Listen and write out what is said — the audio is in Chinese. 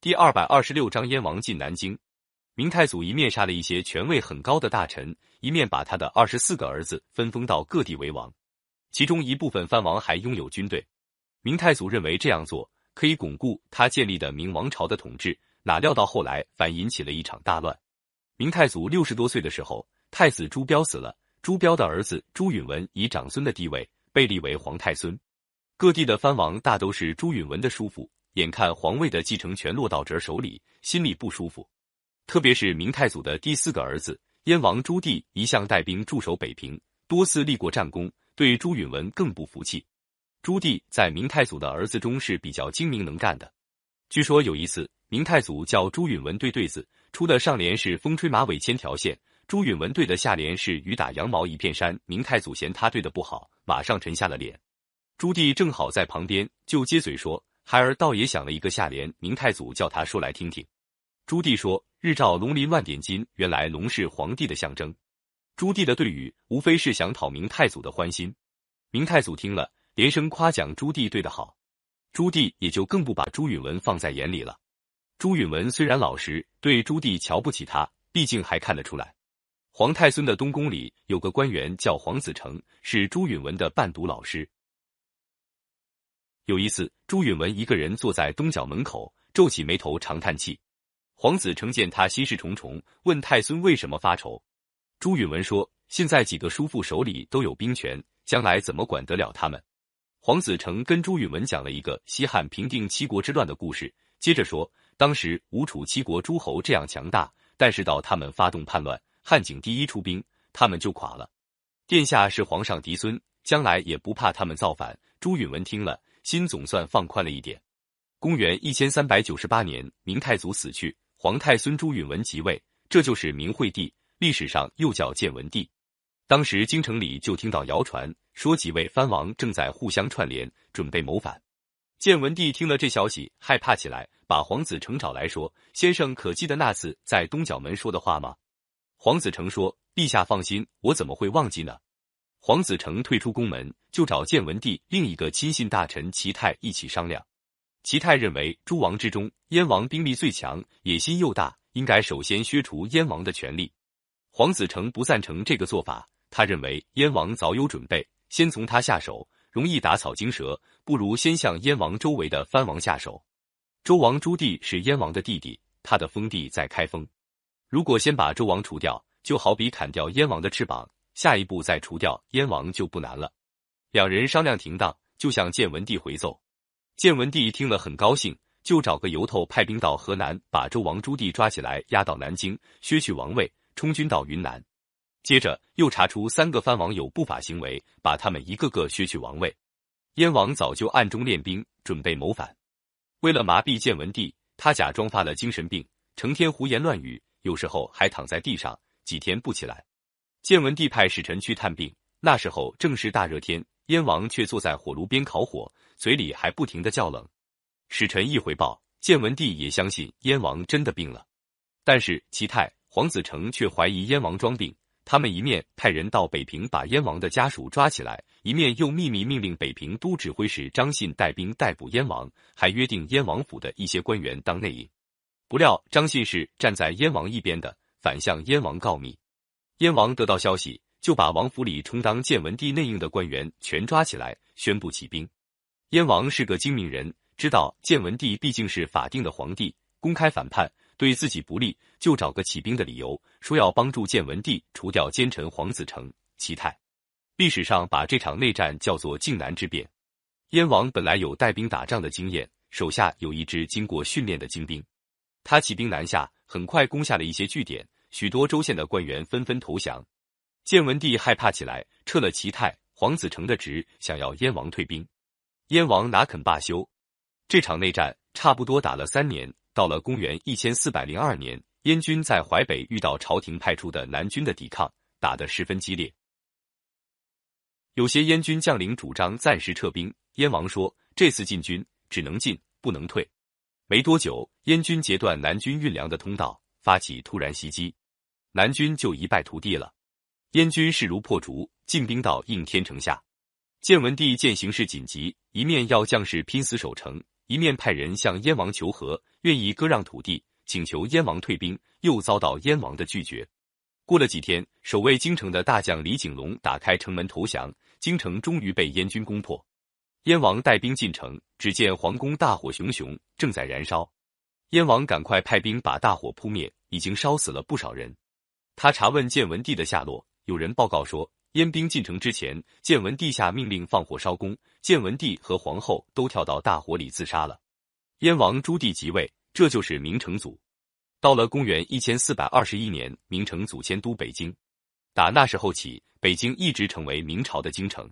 第二百二十六章燕王进南京。明太祖一面杀了一些权位很高的大臣，一面把他的二十四个儿子分封到各地为王。其中一部分藩王还拥有军队。明太祖认为这样做可以巩固他建立的明王朝的统治，哪料到后来反引起了一场大乱。明太祖六十多岁的时候，太子朱标死了，朱标的儿子朱允文以长孙的地位被立为皇太孙。各地的藩王大都是朱允文的叔父。眼看皇位的继承权落到侄儿手里，心里不舒服。特别是明太祖的第四个儿子燕王朱棣，一向带兵驻守北平，多次立过战功，对朱允文更不服气。朱棣在明太祖的儿子中是比较精明能干的。据说有一次，明太祖叫朱允文对对子，出的上联是“风吹马尾千条线”，朱允文对的下联是“雨打羊毛一片山”。明太祖嫌他对的不好，马上沉下了脸。朱棣正好在旁边，就接嘴说。孩儿倒也想了一个下联，明太祖叫他说来听听。朱棣说：“日照龙鳞万点金。”原来龙是皇帝的象征。朱棣的对语无非是想讨明太祖的欢心。明太祖听了，连声夸奖朱棣对得好。朱棣也就更不把朱允文放在眼里了。朱允文虽然老实，对朱棣瞧不起他，毕竟还看得出来。皇太孙的东宫里有个官员叫黄子成，是朱允文的伴读老师。有一次，朱允文一个人坐在东角门口，皱起眉头，长叹气。皇子成见他心事重重，问太孙为什么发愁。朱允文说：“现在几个叔父手里都有兵权，将来怎么管得了他们？”皇子成跟朱允文讲了一个西汉平定七国之乱的故事，接着说：“当时吴楚七国诸侯这样强大，但是到他们发动叛乱，汉景帝一出兵，他们就垮了。殿下是皇上嫡孙，将来也不怕他们造反。”朱允文听了。心总算放宽了一点。公元一千三百九十八年，明太祖死去，皇太孙朱允文即位，这就是明惠帝，历史上又叫建文帝。当时京城里就听到谣传，说几位藩王正在互相串联，准备谋反。建文帝听了这消息，害怕起来，把皇子成找来说：“先生可记得那次在东角门说的话吗？”皇子成说：“陛下放心，我怎么会忘记呢？”黄子成退出宫门，就找建文帝另一个亲信大臣齐泰一起商量。齐泰认为诸王之中，燕王兵力最强，野心又大，应该首先削除燕王的权力。黄子成不赞成这个做法，他认为燕王早有准备，先从他下手容易打草惊蛇，不如先向燕王周围的藩王下手。周王朱棣是燕王的弟弟，他的封地在开封，如果先把周王除掉，就好比砍掉燕王的翅膀。下一步再除掉燕王就不难了。两人商量停当，就向建文帝回奏。建文帝听了很高兴，就找个由头派兵到河南，把周王朱棣抓起来，押到南京，削去王位，充军到云南。接着又查出三个藩王有不法行为，把他们一个个削去王位。燕王早就暗中练兵，准备谋反。为了麻痹建文帝，他假装发了精神病，成天胡言乱语，有时候还躺在地上几天不起来。建文帝派使臣去探病，那时候正是大热天，燕王却坐在火炉边烤火，嘴里还不停的叫冷。使臣一回报，建文帝也相信燕王真的病了，但是齐泰、黄子成却怀疑燕王装病。他们一面派人到北平把燕王的家属抓起来，一面又秘密命令北平都指挥使张信带兵逮捕燕王，还约定燕王府的一些官员当内应。不料张信是站在燕王一边的，反向燕王告密。燕王得到消息，就把王府里充当建文帝内应的官员全抓起来，宣布起兵。燕王是个精明人，知道建文帝毕竟是法定的皇帝，公开反叛对自己不利，就找个起兵的理由，说要帮助建文帝除掉奸臣黄子成、齐泰。历史上把这场内战叫做靖难之变。燕王本来有带兵打仗的经验，手下有一支经过训练的精兵，他起兵南下，很快攻下了一些据点。许多州县的官员纷纷投降，建文帝害怕起来，撤了齐泰、黄子成的职，想要燕王退兵。燕王哪肯罢休？这场内战差不多打了三年，到了公元一千四百零二年，燕军在淮北遇到朝廷派出的南军的抵抗，打得十分激烈。有些燕军将领主张暂时撤兵，燕王说：“这次进军只能进，不能退。”没多久，燕军截断南军运粮的通道。发起突然袭击，南军就一败涂地了。燕军势如破竹，进兵到应天城下。建文帝见形势紧急，一面要将士拼死守城，一面派人向燕王求和，愿意割让土地，请求燕王退兵，又遭到燕王的拒绝。过了几天，守卫京城的大将李景龙打开城门投降，京城终于被燕军攻破。燕王带兵进城，只见皇宫大火熊熊，正在燃烧。燕王赶快派兵把大火扑灭，已经烧死了不少人。他查问建文帝的下落，有人报告说，燕兵进城之前，建文帝下命令放火烧宫，建文帝和皇后都跳到大火里自杀了。燕王朱棣即位，这就是明成祖。到了公元一千四百二十一年，明成祖迁都北京，打那时候起，北京一直成为明朝的京城。